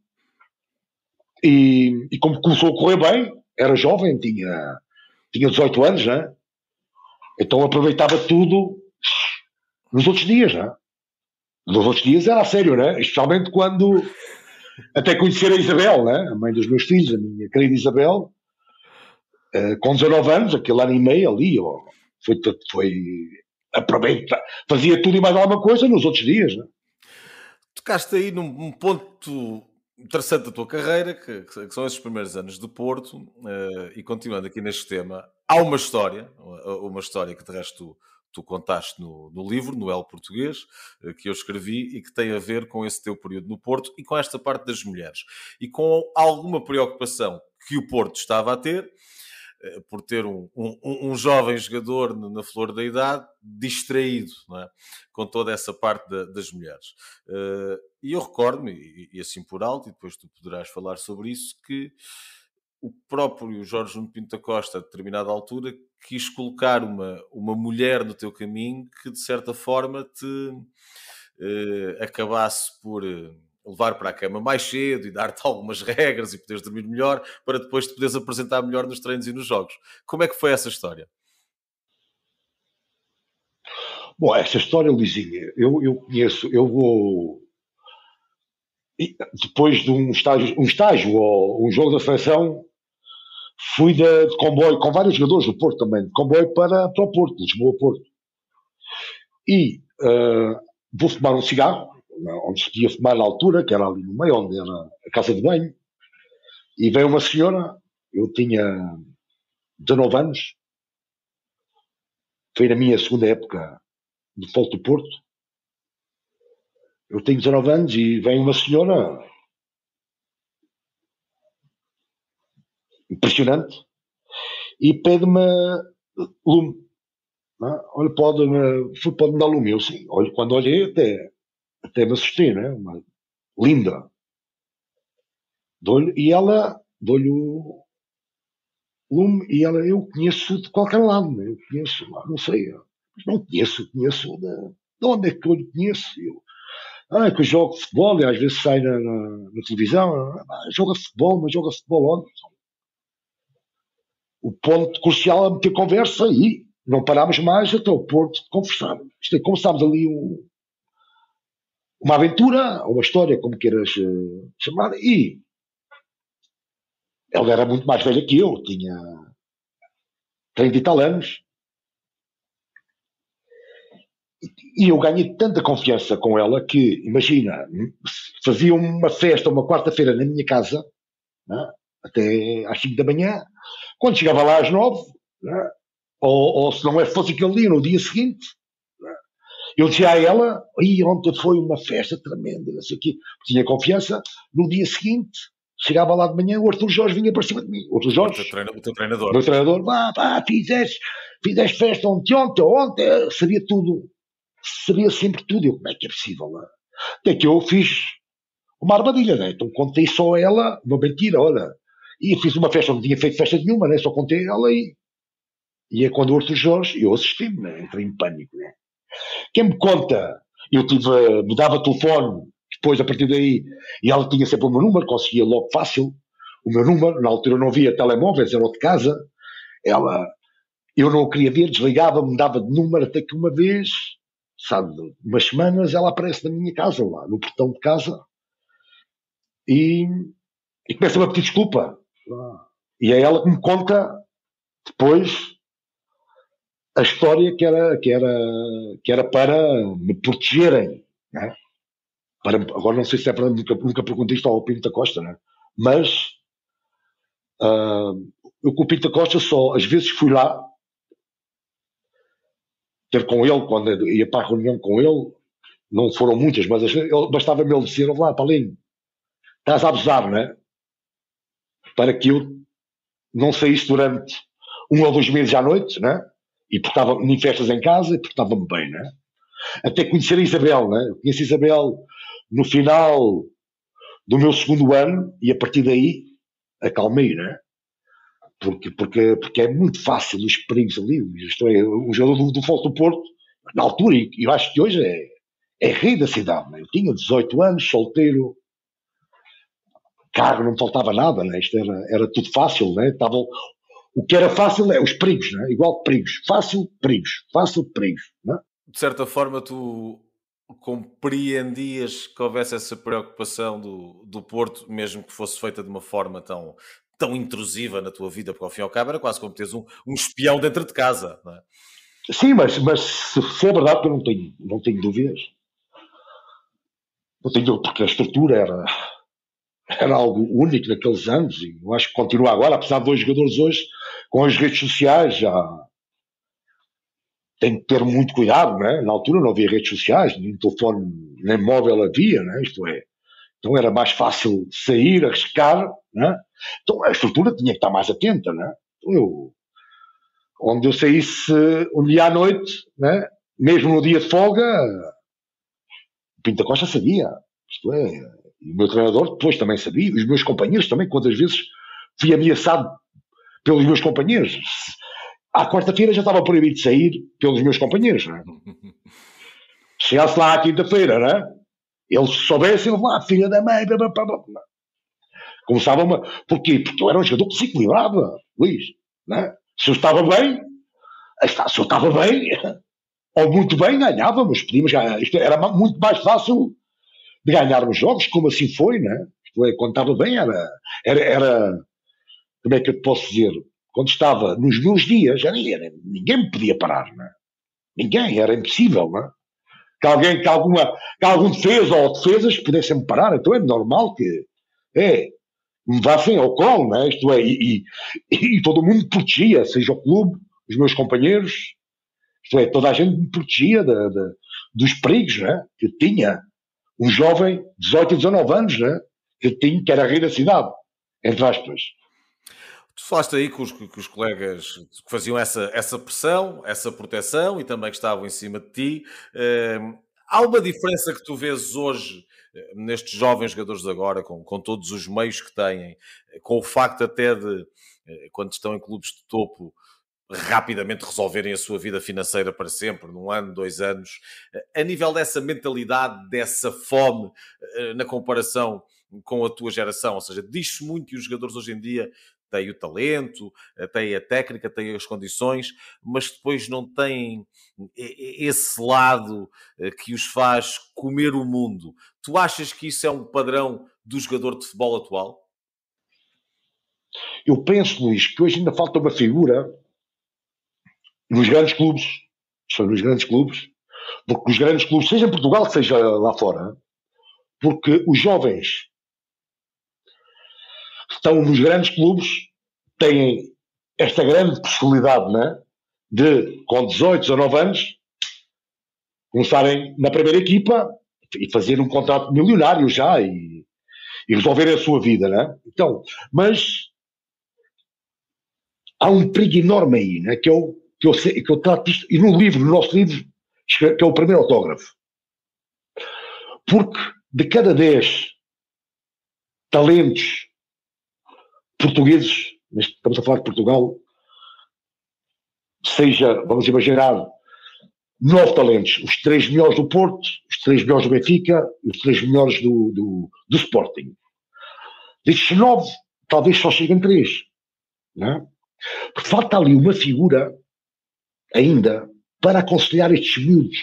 E, e como começou a correr bem, era jovem, tinha, tinha 18 anos, né? então aproveitava tudo nos outros dias, né? Nos outros dias era a sério, né? Especialmente quando até conhecer a Isabel, né? A mãe dos meus filhos, a minha querida Isabel, uh, com 19 anos, aquele ano e meio ali, ó, foi, foi aproveita, fazia tudo e mais alguma coisa nos outros dias, né? Tocaste aí num, ponto interessante da tua carreira, que, que, são esses primeiros anos de Porto, uh, e continuando aqui neste tema, há uma história, uma história que de resto tu contaste no, no, livro, no El Português, eh, que eu escrevi e que tem a ver com esse teu período no Porto e com esta parte das mulheres. E com alguma preocupação que o Porto estava a ter, eh, por ter um, um, um jovem jogador na flor da idade distraído é? com toda essa parte da, das mulheres. Eh, e eu recordo-me, e, e assim por alto, e depois tu poderás falar sobre isso, que o próprio Jorge Nuno Pinto da Costa, a determinada altura, quis colocar uma, uma mulher no teu caminho que, de certa forma, te eh, acabasse por eh, levar para a cama mais cedo e dar-te [LAUGHS] algumas regras e poderes dormir melhor para depois te poderes apresentar melhor nos treinos e nos jogos. Como é que foi essa história? Bom, essa história, Luizinha, eu, eu conheço, eu vou. Depois de um estágio, um estágio ou um jogo da seleção, fui de, de, comboio, com vários jogadores do Porto também, de comboio para, para o Porto, Lisboa-Porto. E uh, vou fumar um cigarro, onde se podia fumar na altura, que era ali no meio, onde era a casa de banho, e veio uma senhora, eu tinha 19 anos, foi na minha segunda época de Porto do Porto, eu tenho 19 anos e vem uma senhora impressionante, e pede-me lume. É? Olha, pode-me pode dar lume. Eu sim, olha, quando olhei até, até me assustei, né? Uma linda. E ela, dou-lhe o lume, e ela, eu conheço de qualquer lado, né? eu conheço, não sei, não conheço, conheço de, de onde é que eu lhe conheço? Eu, ah, é que eu jogo futebol, e às vezes sai na, na, na televisão, ah, joga futebol, mas joga futebol onde? O ponto crucial é meter conversa e não parámos mais até o ponto de conversar. Isto é, começámos ali um, uma aventura, uma história, como queiras uh, chamar, e ela era muito mais velha que eu, tinha 30 e tal anos. E eu ganhei tanta confiança com ela que, imagina, fazia uma festa uma quarta-feira na minha casa, né, até às 5 da manhã, quando chegava lá às nove, né, ou, ou, se não é, fosse aquele dia, no dia seguinte, né, eu dizia a ela, e ontem foi uma festa tremenda, não sei o quê, tinha confiança, no dia seguinte, chegava lá de manhã, o Arthur Jorge vinha para cima de mim. O Arthur Jorge, o teu, o teu treinador. O meu treinador, vá, vá, fizeste, fizeste festa ontem, ontem, ontem, sabia tudo, sabia sempre tudo. Eu, como é que é possível? Né? Até que eu fiz uma armadilha, né? então contei só a ela, uma mentira, olha, e fiz uma festa, não tinha feito festa nenhuma, né? só contei ela e. E é quando o Arthur Jorge, eu assisti-me, né? entrei em pânico. Né? Quem me conta, eu tive, me dava telefone, depois a partir daí, e ela tinha sempre o meu número, conseguia logo fácil o meu número, na altura não havia telemóveis, era de casa, ela, eu não o queria ver, desligava, me dava de número, até que uma vez, sabe, umas semanas, ela aparece na minha casa, lá, no portão de casa, e, e começa-me a pedir desculpa. E é ela que me conta depois a história que era, que era, que era para me protegerem. Né? Para, agora não sei se é para. Nunca, nunca perguntei isto ao Pinto da Costa, né? mas uh, eu com o Pinto da Costa só, às vezes fui lá ter com ele, quando ia para a reunião com ele, não foram muitas, mas bastava-me ele dizer: lá, Paulinho, estás a abusar, não é? Para que eu não saísse durante um ou dois meses à noite, né? E portava em festas em casa e portava-me bem, né? Até conhecer a Isabel, né? Eu conheci a Isabel no final do meu segundo ano e a partir daí acalmei, né? Porque, porque, porque é muito fácil os perigos ali. Isto é, um jogador do, do do Porto, na altura, e eu acho que hoje é, é rei da cidade. Né? Eu tinha 18 anos, solteiro, carro, não faltava nada, né? Isto era, era tudo fácil, né? Estava, o que era fácil é os perigos, né? Igual perigos. Fácil, perigos. Fácil, perigos, né? De certa forma, tu compreendias que houvesse essa preocupação do, do Porto, mesmo que fosse feita de uma forma tão, tão intrusiva na tua vida, porque ao fim e ao cabo era quase como teres um, um espião dentro de casa, não é? Sim, mas, mas se for verdade, eu não tenho, não tenho dúvidas. Não tenho, porque a estrutura era, era algo único naqueles anos e eu acho que continua agora, apesar de dois jogadores hoje com as redes sociais já tem que ter muito cuidado, né? Na altura não havia redes sociais, nem telefone, nem móvel havia, né? Isto é, então era mais fácil sair, arriscar, né? Então a estrutura tinha que estar mais atenta, né? Então eu, onde eu saísse um dia à noite, né? Mesmo no dia de folga, Pinta Costa sabia, isto é, o meu treinador depois também sabia, os meus companheiros também, quantas vezes fui ameaçado pelos meus companheiros. À quarta-feira já estava proibido de sair pelos meus companheiros. Não é? [LAUGHS] Chegasse lá à quinta-feira, né? eles soubessem, lá, filha da mãe, blá, blá, blá, começava uma. Porquê? Porque eu era um jogador que se equilibrava, Luís. Né? Se eu estava bem, se eu estava bem, [LAUGHS] ou muito bem, ganhávamos, podíamos ganhar. Isto era muito mais fácil de ganhar os jogos, como assim foi, né? É, quando estava bem era, era, era, como é que eu te posso dizer? Quando estava nos meus dias, era, era, ninguém me podia parar, né? Ninguém, era impossível, né? Que alguém, que alguma, que algum defesa ou defesas pudessem me parar, então é normal que, é, me vassem ao colo, né? Isto é, e, e, e todo mundo protegia, seja o clube, os meus companheiros, isto é, toda a gente me protegia de, de, dos perigos, né? Que tinha um jovem de 18 e 19 anos, né? que tinha, que era rei da cidade, entre aspas. Tu falaste aí com os, os colegas que faziam essa, essa pressão, essa proteção e também que estavam em cima de ti. Uh, há uma diferença que tu vês hoje eh, nestes jovens jogadores agora, com, com todos os meios que têm, com o facto até de, eh, quando estão em clubes de topo, rapidamente resolverem a sua vida financeira para sempre, num ano, dois anos, a nível dessa mentalidade, dessa fome, eh, na comparação com a tua geração, ou seja, diz-se muito que os jogadores hoje em dia têm o talento, eh, têm a técnica, têm as condições, mas depois não têm esse lado eh, que os faz comer o mundo. Tu achas que isso é um padrão do jogador de futebol atual? Eu penso, Luís, que hoje ainda falta uma figura nos grandes clubes, são nos grandes clubes, porque os grandes clubes, seja em Portugal, seja lá fora, porque os jovens que estão nos grandes clubes têm esta grande possibilidade né, de, com 18, 19 anos, começarem na primeira equipa e fazer um contrato milionário já e, e a sua vida, né? Então, mas há um perigo enorme aí, né? Que é o que eu, sei, que eu trato isto, e no livro, no nosso livro, que é o primeiro autógrafo. Porque de cada 10 talentos portugueses, estamos a falar de Portugal, seja, vamos imaginar, nove talentos, os três melhores do Porto, os três melhores do Benfica e os três melhores do, do, do Sporting. Destes nove, talvez só cheguem três. Não é? Porque falta ali uma figura ainda para aconselhar estes miúdos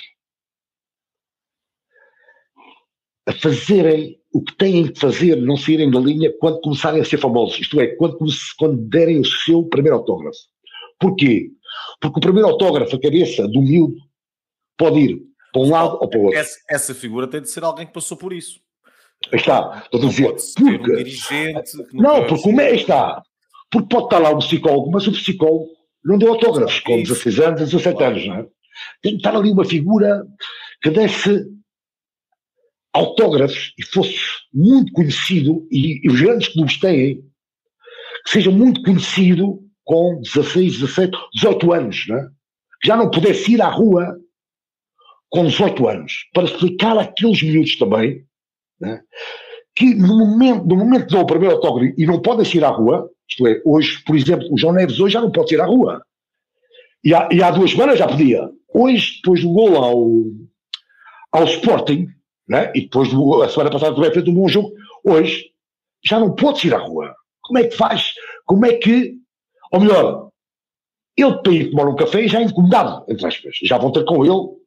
a fazerem o que têm que fazer, não saírem da linha quando começarem a ser famosos, isto é, quando, quando derem o seu primeiro autógrafo. Porquê? Porque o primeiro autógrafo, a cabeça do miúdo, pode ir para um lado ou para o outro. Essa, essa figura tem de ser alguém que passou por isso. Aí está, estou a dizer. Ser um Porque, dirigente. não, porque como é, aí está. Porque pode estar lá o psicólogo, mas o psicólogo não deu autógrafos com Isso. 16 anos, 17 anos, não é? Tem que estar ali uma figura que desse autógrafos e fosse muito conhecido, e, e os grandes clubes têm, que seja muito conhecido com 16, 17, 18 anos, não é? Que já não pudesse ir à rua com 18 anos, para explicar àqueles miúdos também, não é? que no momento, no momento que dão o primeiro autógrafo e não podem sair à rua, isto é, hoje, por exemplo, o João Neves hoje já não pode sair à rua. E há, e há duas semanas já podia. Hoje, depois do gol ao, ao Sporting, né? e depois do, a semana passada também fez um bom jogo, hoje já não pode ir à rua. Como é que faz? Como é que, ou melhor, ele para ir tomar um café já é incomodado, entre aspas. Já vão ter com ele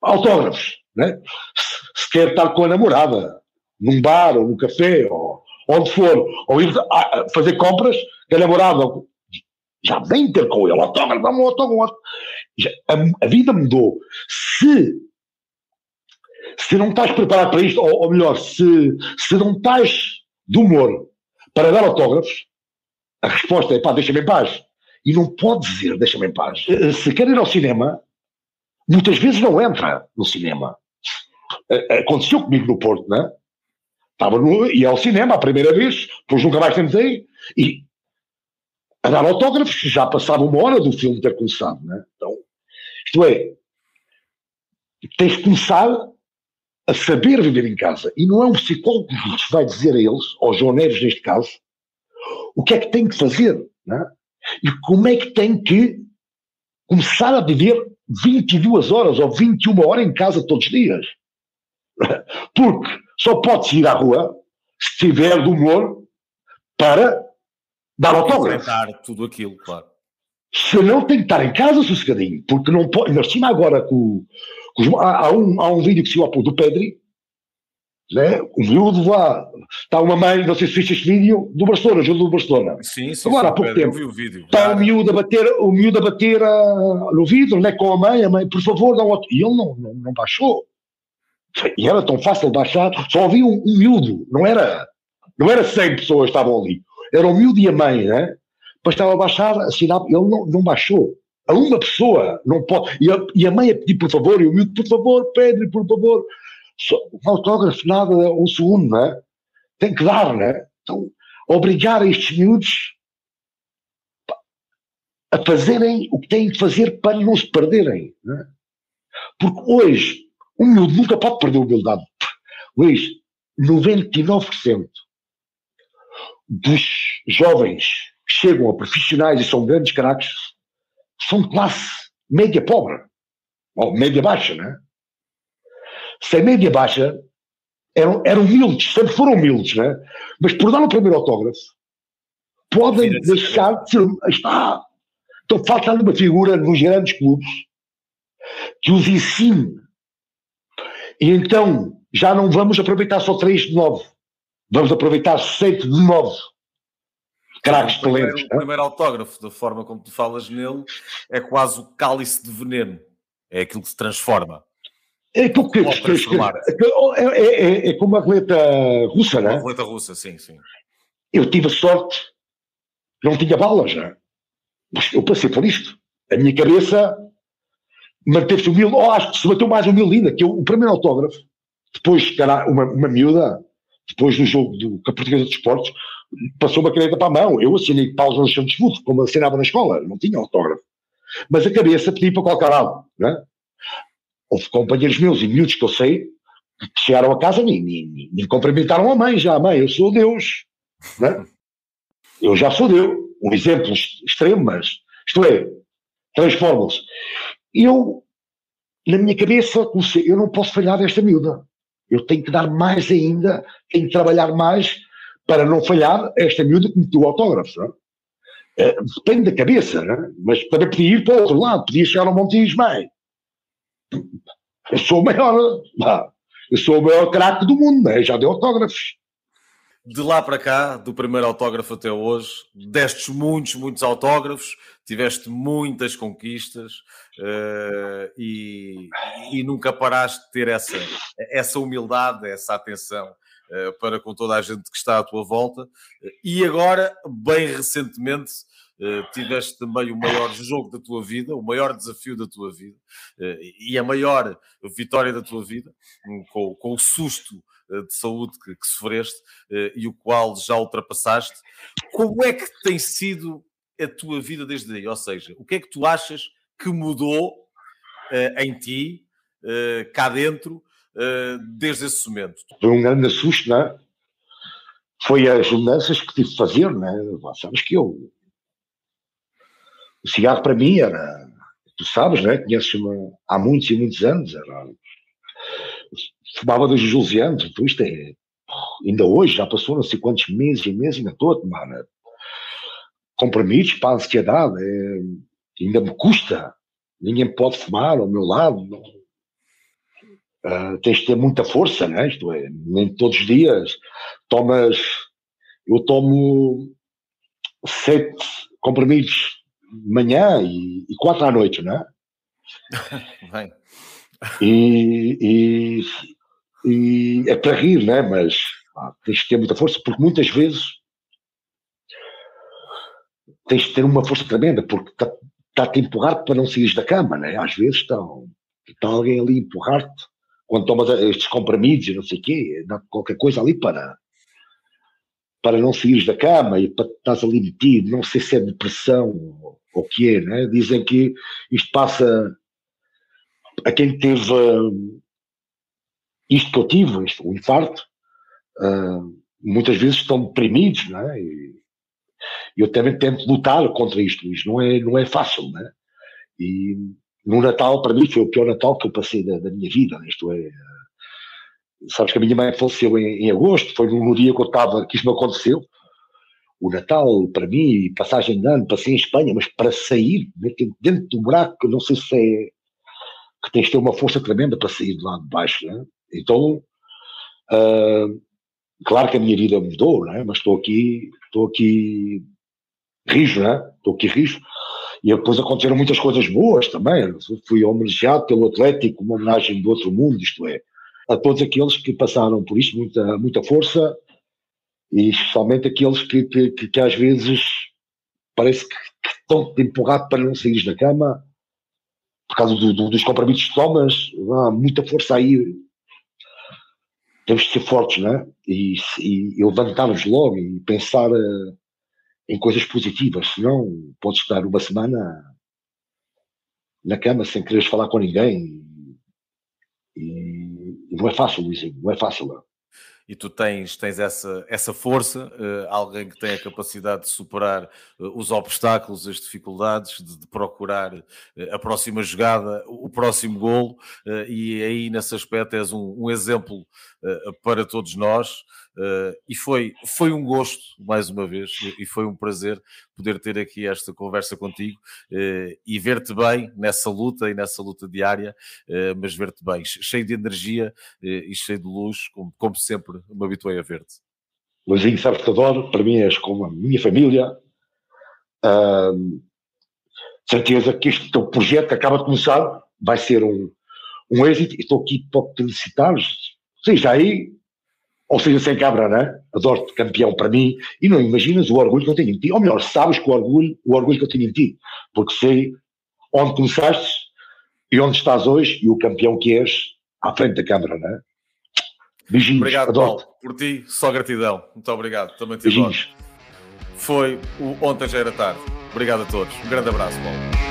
autógrafos, né? Se, se quer estar com a namorada, num bar ou num café, ou onde for, ou ir a- a fazer compras, que a namorada já vem ter com ele, autógrafo, dá-me um autógrafo. A, a vida mudou. Se, se não estás preparado para isto, ou, ou melhor, se, se não estás de humor para dar autógrafos, a resposta é pá, deixa-me em paz. E não pode dizer deixa-me em paz. Eh, Se quer ir ao cinema, muitas vezes não entra no cinema. Eh, Aconteceu comigo no Porto, não é? Estava no, ia ao cinema a primeira vez, depois nunca mais tentei, e a dar autógrafos, já passava uma hora do filme ter começado, né? Então, isto é, tens de começar a saber viver em casa. E não é um psicólogo que lhes vai dizer a eles, João Neves neste caso, o que é que tem que fazer, né? E como é que tem que começar a viver 22 horas ou 21 horas em casa todos os dias. [LAUGHS] Porque só pode ir à rua se tiver de humor para dar autógrafo. tudo aquilo, claro. Se não tem que estar em casa sossegadinho, porque não pode. Ainda por cima agora com, com há, há um, há um vídeo que se pouco do Pedri, né? o miúdo lá, está uma mãe, não sei se viste este vídeo, do Barcelona, jogo do Barcelona. Sim, sim, Agora, sim, há pouco Pedro, eu tempo. vi o vídeo. Está o miúdo a bater, o miúdo a bater ah, no vidro, né, com a mãe, a mãe, por favor, dá um outro. E ele não, não, não baixou. E era tão fácil baixar, só havia um, um miúdo, não era, não era 100 pessoas que estavam ali, era o miúdo e a mãe, né? Bastava baixar, assinar, ele não, não baixou. A uma pessoa não pode. E a, e a mãe a pedir por favor, e o miúdo, por favor, Pedro, por favor. Só, um autógrafo, nada, um segundo, né? Tem que dar, né? Então, obrigar estes miúdos a fazerem o que têm que fazer para não se perderem. Né? Porque hoje, um miúdo nunca pode perder a humildade. Luís, 99% dos jovens que chegam a profissionais e são grandes craques são de classe média pobre. Ou média baixa, né? Se é média baixa, eram, eram humildes, sempre foram humildes, né? Mas por dar o primeiro autógrafo, podem ser deixar de ser. Está. Então falta uma figura nos grandes clubes que os ensine. E então já não vamos aproveitar só três de nove. Vamos aproveitar sete de nove. Craques primeiro, talentos. o primeiro autógrafo, da forma como tu falas nele, é quase o cálice de veneno. É aquilo que se transforma. É aquilo que, Pode que- que- transformar. é, é- é- é como a atleta russa, Uma né? roleta russa, sim, sim. Eu tive a sorte, não tinha balas, né? Mas eu passei por isto. A minha cabeça manteve-se humilde. Oh, acho que se bateu mais humilde ainda, que eu, o primeiro autógrafo, depois que era uma, uma miúda, depois do jogo do, com a Portuguesa de Esportes, passou uma caneta para a mão. Eu assinei no chão de escudo, como assinava na escola, não tinha autógrafo. Mas a cabeça pedia para qualquer lado, né? Houve companheiros meus e miúdos que eu sei que chegaram a casa e me, me, me- me cumprimentaram a mãe já. Mãe, eu sou Deus. Né? Eu já sou Deus. Um exemplo ex- extremo, mas isto é, transformam-se. Eu, na minha cabeça, comecei, eu não posso falhar desta miúda. Eu tenho que dar mais ainda, tenho que trabalhar mais para não falhar esta miúda que meteu o autógrafo. não é? Eh, da cabeça, né? mas também podia ir para o outro lado, podia chegar ao Montijo, mãe. Eu sou o maior, eu sou o maior craque do mundo, né? já deu autógrafos. de lá para cá, do primeiro autógrafo até hoje, destes muitos, muitos autógrafos, tiveste muitas conquistas uh, e, e, nunca paraste de ter essa, essa humildade, essa atenção uh, para com toda a gente que está à tua volta. E agora, bem recentemente, Uh, tiveste também o maior jogo da tua vida, o maior desafio da tua vida e a maior vitória da tua vida, um, com, com, o susto de saúde que, que sofreste e o qual já ultrapassaste. Como é que tem sido a tua vida desde aí? Ou seja, o que é que tu achas que mudou em ti, cá dentro, desde esse momento? Foi um grande susto, não é? Foi as mudanças que tive de fazer, não é? Sabes que eu o cigarro para mim era, tu sabes, né? Conheces-me há muitos e muitos anos, era, fumava desde os 12 anos, então isto é, ainda hoje, já passou não sei quantos meses e meses, ainda estou a tomar né? comprimidos para a ansiedade, é, ainda me custa, ninguém pode fumar ao meu lado, uh, tens de ter muita força, né? isto é, nem todos os dias tomas, eu tomo sete comprimidos de manhã e, e quatro à noite, não é? [LAUGHS] Bem. E, e, e, é para rir, né? Mas ah, tens de ter muita força, porque muitas vezes tens de ter uma força tremenda, porque está-te tá a empurrar para não sair da cama, né? Às vezes estão, está alguém ali a empurrar-te quando tomas estes comprimidos e não sei o quê, dá qualquer coisa ali para para não sair da cama e para estás ali metido, não sei se é depressão ou o que é, né? Dizem que isto passa a quem teve isto que eu tive, isto, o infarto, uh, muitas vezes estão deprimidos, né? E eu também tento lutar contra isto, isto não é, não é fácil, né? E no Natal, para mim, foi o pior Natal que eu passei da, da minha vida, isto é, uh, sabes que a minha mãe faleceu em, em agosto, foi no, dia que eu estava, que isto me aconteceu, o Natal, para mim, passagem de ano, passei em Espanha, mas para sair dentro do buraco, não sei se é que tens de ter uma força tremenda para sair de lá de baixo, né? Então, uh, claro que a minha vida mudou, né? Mas estou aqui, estou aqui rijo, né? Estou aqui rijo. E depois aconteceram muitas coisas boas também. Fui homenageado pelo Atlético, uma homenagem do outro mundo, isto é, a todos aqueles que passaram por isto, muita, muita força, e especialmente aqueles que, que, que, que às vezes parece que, que estão empurrados para não sair da cama por causa do, do, dos compromissos que tomas, há muita força aí. Temos de ser fortes, né? E, e, e levantar-nos logo e pensar uh, em coisas positivas, senão podes estar uma semana na cama sem quereres falar com ninguém. E, e não é fácil, Luizinho, não é fácil. Não e tu tens, tens essa, essa força, uh, alguém que tem a capacidade de superar uh, os obstáculos, as dificuldades, de, de procurar uh, a próxima jogada, o próximo golo, e aí nesse aspecto és um, um exemplo para todos nós. E foi, foi um gosto, mais uma vez, e foi um prazer poder ter aqui esta conversa contigo e ver-te bem nessa luta e nessa luta diária, mas ver-te bem, cheio de energia e cheio de luz, como, como sempre me habituei a ver-te. Luizinho, sabes que adoro, para mim és como a minha família. Certeza que este teu projeto que acaba de começar vai ser um, um êxito estou aqui para te felicitar. Seja aí ou seja, sem cabra, né? Adoro-te campeão para mim, e não imaginas o orgulho que eu tenho em ti, ou melhor, sabes que o orgulho, o orgulho que eu tenho em ti, porque sei onde começaste e onde estás hoje e o campeão que és à frente da câmara, né? Beijinhos, obrigado, Paulo, por ti, só gratidão. Muito obrigado, também te Beijinhos. Adoro. Foi o Ontem Já Era Tarde. Obrigado a todos. Um grande abraço, Paulo.